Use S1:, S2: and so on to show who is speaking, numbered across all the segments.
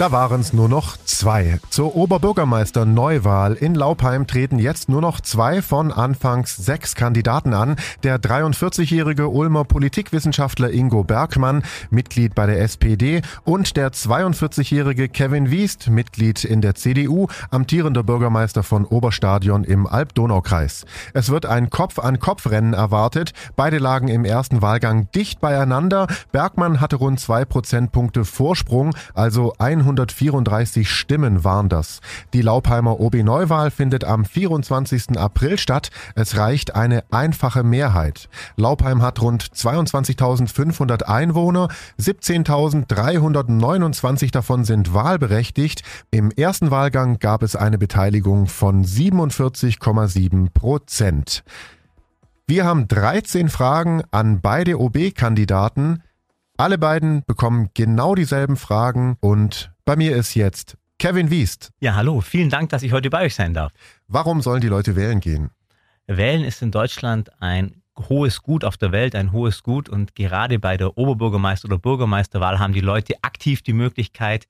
S1: Da waren es nur noch zwei. Zur Oberbürgermeister-Neuwahl in Laupheim treten jetzt nur noch zwei von anfangs sechs Kandidaten an. Der 43-jährige Ulmer Politikwissenschaftler Ingo Bergmann, Mitglied bei der SPD, und der 42-jährige Kevin Wiest, Mitglied in der CDU, amtierender Bürgermeister von Oberstadion im Alb-Donau-Kreis. Es wird ein Kopf-an-Kopf-Rennen erwartet. Beide lagen im ersten Wahlgang dicht beieinander. Bergmann hatte rund zwei Prozentpunkte Vorsprung, also 100 134 Stimmen waren das. Die Laupheimer OB-Neuwahl findet am 24. April statt. Es reicht eine einfache Mehrheit. Laupheim hat rund 22.500 Einwohner, 17.329 davon sind wahlberechtigt. Im ersten Wahlgang gab es eine Beteiligung von 47,7 Prozent. Wir haben 13 Fragen an beide OB-Kandidaten. Alle beiden bekommen genau dieselben Fragen und bei mir ist jetzt Kevin Wiest.
S2: Ja, hallo, vielen Dank, dass ich heute bei euch sein darf.
S1: Warum sollen die Leute wählen gehen?
S2: Wählen ist in Deutschland ein hohes Gut auf der Welt, ein hohes Gut und gerade bei der Oberbürgermeister- oder Bürgermeisterwahl haben die Leute aktiv die Möglichkeit,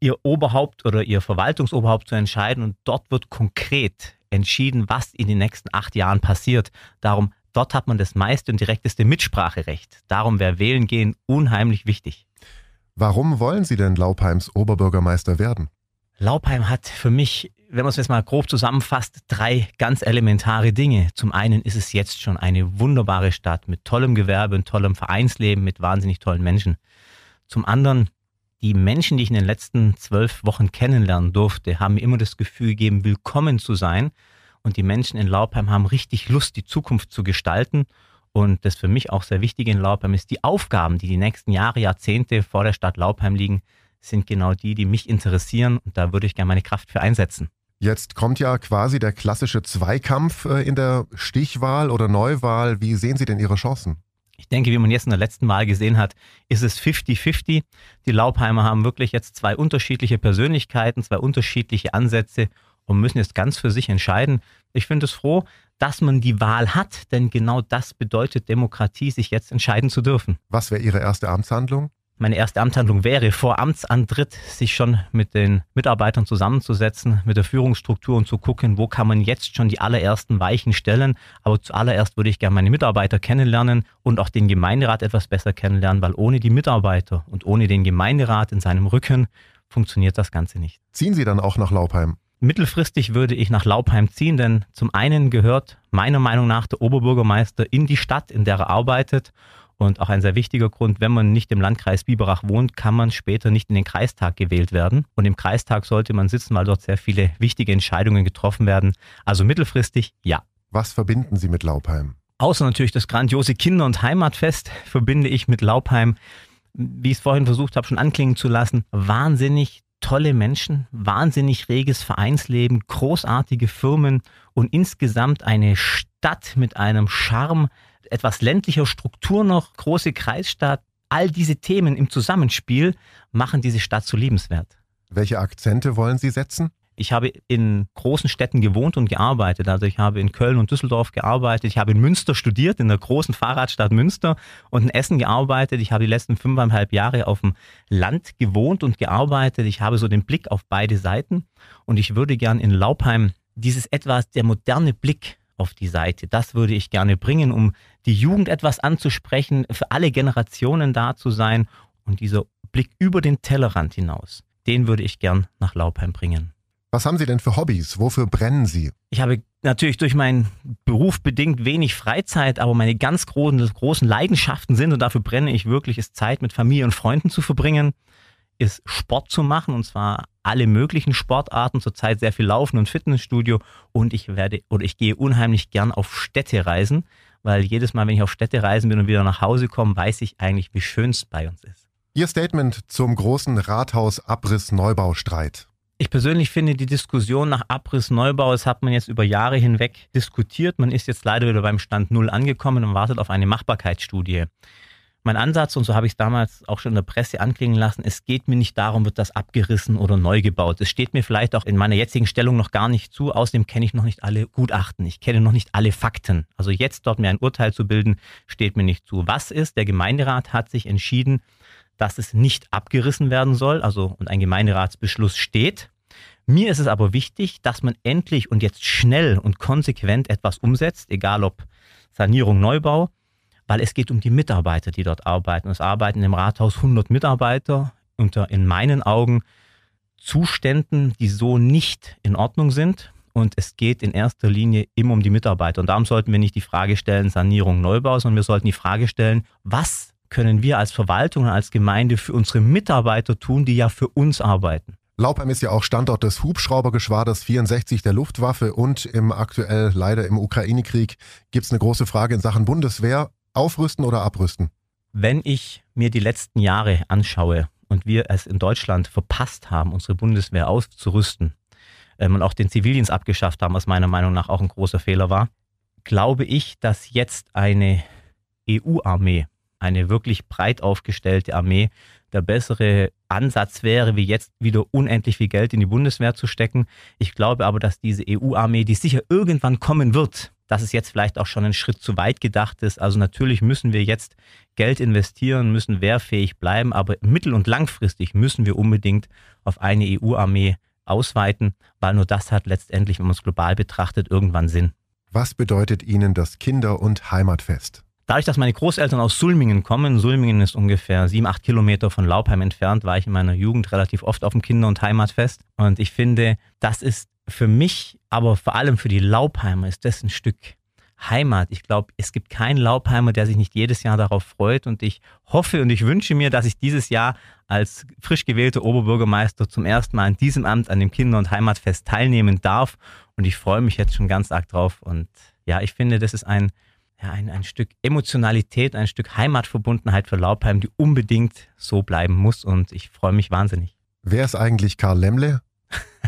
S2: ihr Oberhaupt oder ihr Verwaltungsoberhaupt zu entscheiden und dort wird konkret entschieden, was in den nächsten acht Jahren passiert. Darum Dort hat man das meiste und direkteste Mitspracherecht. Darum wäre Wählen gehen unheimlich wichtig.
S1: Warum wollen Sie denn Laupheims Oberbürgermeister werden?
S2: Laupheim hat für mich, wenn man es jetzt mal grob zusammenfasst, drei ganz elementare Dinge. Zum einen ist es jetzt schon eine wunderbare Stadt mit tollem Gewerbe und tollem Vereinsleben, mit wahnsinnig tollen Menschen. Zum anderen, die Menschen, die ich in den letzten zwölf Wochen kennenlernen durfte, haben mir immer das Gefühl gegeben, willkommen zu sein und die Menschen in Laupheim haben richtig Lust, die Zukunft zu gestalten. Und das für mich auch sehr Wichtige in Laupheim ist, die Aufgaben, die die nächsten Jahre, Jahrzehnte vor der Stadt Laupheim liegen, sind genau die, die mich interessieren. Und da würde ich gerne meine Kraft für einsetzen.
S1: Jetzt kommt ja quasi der klassische Zweikampf äh, in der Stichwahl oder Neuwahl. Wie sehen Sie denn Ihre Chancen?
S2: Ich denke, wie man jetzt in der letzten Wahl gesehen hat, ist es 50-50. Die Laupheimer haben wirklich jetzt zwei unterschiedliche Persönlichkeiten, zwei unterschiedliche Ansätze und müssen jetzt ganz für sich entscheiden. Ich finde es froh, dass man die Wahl hat, denn genau das bedeutet Demokratie, sich jetzt entscheiden zu dürfen.
S1: Was wäre Ihre erste Amtshandlung?
S2: Meine erste Amtshandlung wäre, vor Amtsantritt sich schon mit den Mitarbeitern zusammenzusetzen, mit der Führungsstruktur und zu gucken, wo kann man jetzt schon die allerersten Weichen stellen. Aber zuallererst würde ich gerne meine Mitarbeiter kennenlernen und auch den Gemeinderat etwas besser kennenlernen, weil ohne die Mitarbeiter und ohne den Gemeinderat in seinem Rücken funktioniert das Ganze nicht.
S1: Ziehen Sie dann auch nach Laubheim?
S2: Mittelfristig würde ich nach Laubheim ziehen, denn zum einen gehört meiner Meinung nach der Oberbürgermeister in die Stadt, in der er arbeitet. Und auch ein sehr wichtiger Grund, wenn man nicht im Landkreis Biberach wohnt, kann man später nicht in den Kreistag gewählt werden. Und im Kreistag sollte man sitzen, weil dort sehr viele wichtige Entscheidungen getroffen werden. Also mittelfristig ja.
S1: Was verbinden Sie mit Laubheim?
S2: Außer natürlich das grandiose Kinder- und Heimatfest verbinde ich mit Laubheim, wie ich es vorhin versucht habe, schon anklingen zu lassen, wahnsinnig tolle Menschen, wahnsinnig reges Vereinsleben, großartige Firmen und insgesamt eine Stadt mit einem Charme, etwas ländlicher Struktur noch, große Kreisstadt. All diese Themen im Zusammenspiel machen diese Stadt so liebenswert.
S1: Welche Akzente wollen Sie setzen?
S2: Ich habe in großen Städten gewohnt und gearbeitet. Also ich habe in Köln und Düsseldorf gearbeitet. Ich habe in Münster studiert, in der großen Fahrradstadt Münster und in Essen gearbeitet. Ich habe die letzten fünfeinhalb Jahre auf dem Land gewohnt und gearbeitet. Ich habe so den Blick auf beide Seiten und ich würde gern in Laubheim dieses etwas, der moderne Blick auf die Seite. Das würde ich gerne bringen, um die Jugend etwas anzusprechen, für alle Generationen da zu sein und dieser Blick über den Tellerrand hinaus, den würde ich gern nach Laubheim bringen.
S1: Was haben Sie denn für Hobbys? Wofür brennen Sie?
S2: Ich habe natürlich durch meinen Beruf bedingt wenig Freizeit, aber meine ganz großen, großen Leidenschaften sind, und dafür brenne ich wirklich, ist Zeit mit Familie und Freunden zu verbringen, ist Sport zu machen, und zwar alle möglichen Sportarten, zurzeit sehr viel Laufen und Fitnessstudio, und ich werde oder ich gehe unheimlich gern auf Städtereisen, weil jedes Mal, wenn ich auf Städtereisen bin und wieder nach Hause komme, weiß ich eigentlich, wie schön es bei uns ist.
S1: Ihr Statement zum großen Rathaus-Abriss-Neubaustreit.
S2: Ich persönlich finde die Diskussion nach Abriss Neubau, das hat man jetzt über Jahre hinweg diskutiert. Man ist jetzt leider wieder beim Stand Null angekommen und wartet auf eine Machbarkeitsstudie. Mein Ansatz, und so habe ich es damals auch schon in der Presse anklingen lassen, es geht mir nicht darum, wird das abgerissen oder neu gebaut. Es steht mir vielleicht auch in meiner jetzigen Stellung noch gar nicht zu. Außerdem kenne ich noch nicht alle Gutachten. Ich kenne noch nicht alle Fakten. Also jetzt dort mir ein Urteil zu bilden, steht mir nicht zu. Was ist? Der Gemeinderat hat sich entschieden, dass es nicht abgerissen werden soll, also und ein Gemeinderatsbeschluss steht. Mir ist es aber wichtig, dass man endlich und jetzt schnell und konsequent etwas umsetzt, egal ob Sanierung, Neubau, weil es geht um die Mitarbeiter, die dort arbeiten. Es arbeiten im Rathaus 100 Mitarbeiter unter in meinen Augen Zuständen, die so nicht in Ordnung sind. Und es geht in erster Linie immer um die Mitarbeiter. Und darum sollten wir nicht die Frage stellen, Sanierung, Neubau, sondern wir sollten die Frage stellen, was können wir als Verwaltung und als Gemeinde für unsere Mitarbeiter tun, die ja für uns arbeiten?
S1: Laupheim ist ja auch Standort des Hubschraubergeschwaders 64 der Luftwaffe und im aktuell leider im Ukraine-Krieg gibt es eine große Frage in Sachen Bundeswehr. Aufrüsten oder abrüsten?
S2: Wenn ich mir die letzten Jahre anschaue und wir es in Deutschland verpasst haben, unsere Bundeswehr auszurüsten ähm, und auch den Zivildienst abgeschafft haben, was meiner Meinung nach auch ein großer Fehler war, glaube ich, dass jetzt eine EU-Armee, eine wirklich breit aufgestellte Armee, der bessere Ansatz wäre, wie jetzt wieder unendlich viel Geld in die Bundeswehr zu stecken. Ich glaube aber, dass diese EU-Armee, die sicher irgendwann kommen wird, dass es jetzt vielleicht auch schon ein Schritt zu weit gedacht ist. Also natürlich müssen wir jetzt Geld investieren, müssen wehrfähig bleiben, aber mittel- und langfristig müssen wir unbedingt auf eine EU-Armee ausweiten, weil nur das hat letztendlich, wenn man es global betrachtet, irgendwann Sinn.
S1: Was bedeutet Ihnen das Kinder- und Heimatfest?
S2: Dadurch, dass meine Großeltern aus Sulmingen kommen, Sulmingen ist ungefähr sieben, acht Kilometer von Laupheim entfernt, war ich in meiner Jugend relativ oft auf dem Kinder- und Heimatfest. Und ich finde, das ist für mich, aber vor allem für die Laupheimer, ist das ein Stück Heimat. Ich glaube, es gibt keinen Laupheimer, der sich nicht jedes Jahr darauf freut. Und ich hoffe und ich wünsche mir, dass ich dieses Jahr als frisch gewählter Oberbürgermeister zum ersten Mal in diesem Amt an dem Kinder- und Heimatfest teilnehmen darf. Und ich freue mich jetzt schon ganz arg drauf. Und ja, ich finde, das ist ein ja, ein, ein Stück Emotionalität, ein Stück Heimatverbundenheit für Laubheim, die unbedingt so bleiben muss und ich freue mich wahnsinnig.
S1: Wer ist eigentlich Karl Lemle?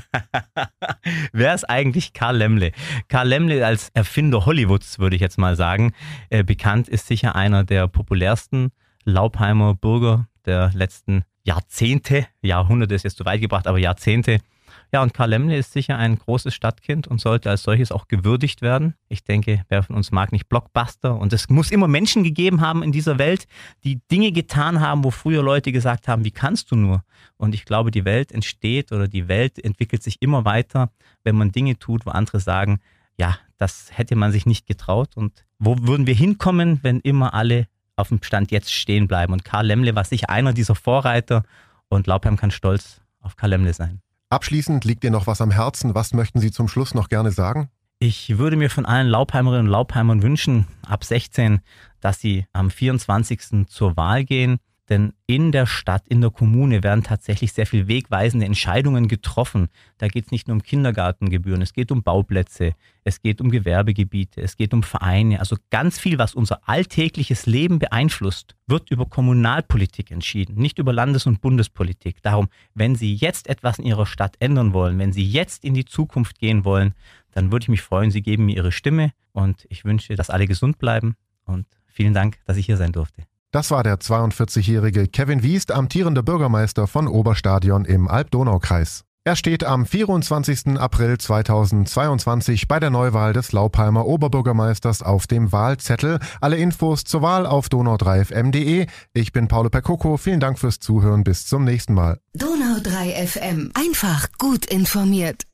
S2: Wer ist eigentlich Karl Lemle? Karl Lemle als Erfinder Hollywoods, würde ich jetzt mal sagen, äh, bekannt ist sicher einer der populärsten Laubheimer Bürger der letzten Jahrzehnte. Jahrhunderte ist jetzt zu weit gebracht, aber Jahrzehnte. Ja, und Karl Lemle ist sicher ein großes Stadtkind und sollte als solches auch gewürdigt werden. Ich denke, wer von uns mag nicht Blockbuster? Und es muss immer Menschen gegeben haben in dieser Welt, die Dinge getan haben, wo früher Leute gesagt haben, wie kannst du nur? Und ich glaube, die Welt entsteht oder die Welt entwickelt sich immer weiter, wenn man Dinge tut, wo andere sagen, ja, das hätte man sich nicht getraut. Und wo würden wir hinkommen, wenn immer alle auf dem Stand jetzt stehen bleiben? Und Karl Lemle war sicher einer dieser Vorreiter und Laubheim kann stolz auf Karl Lemle sein.
S1: Abschließend liegt dir noch was am Herzen. Was möchten Sie zum Schluss noch gerne sagen?
S2: Ich würde mir von allen Laubheimerinnen und Laubheimern wünschen, ab 16, dass sie am 24. zur Wahl gehen denn in der Stadt, in der Kommune werden tatsächlich sehr viel wegweisende Entscheidungen getroffen. Da geht es nicht nur um Kindergartengebühren, es geht um Bauplätze, es geht um Gewerbegebiete, es geht um Vereine. Also ganz viel, was unser alltägliches Leben beeinflusst, wird über Kommunalpolitik entschieden, nicht über Landes- und Bundespolitik. Darum, wenn Sie jetzt etwas in Ihrer Stadt ändern wollen, wenn Sie jetzt in die Zukunft gehen wollen, dann würde ich mich freuen, Sie geben mir Ihre Stimme und ich wünsche, dass alle gesund bleiben und vielen Dank, dass ich hier sein durfte.
S1: Das war der 42-jährige Kevin Wiest, amtierender Bürgermeister von Oberstadion im Alb-Donau-Kreis. Er steht am 24. April 2022 bei der Neuwahl des Laupheimer Oberbürgermeisters auf dem Wahlzettel. Alle Infos zur Wahl auf donau3fm.de. Ich bin Paolo Percoco. Vielen Dank fürs Zuhören. Bis zum nächsten Mal.
S3: Donau3 FM. Einfach gut informiert.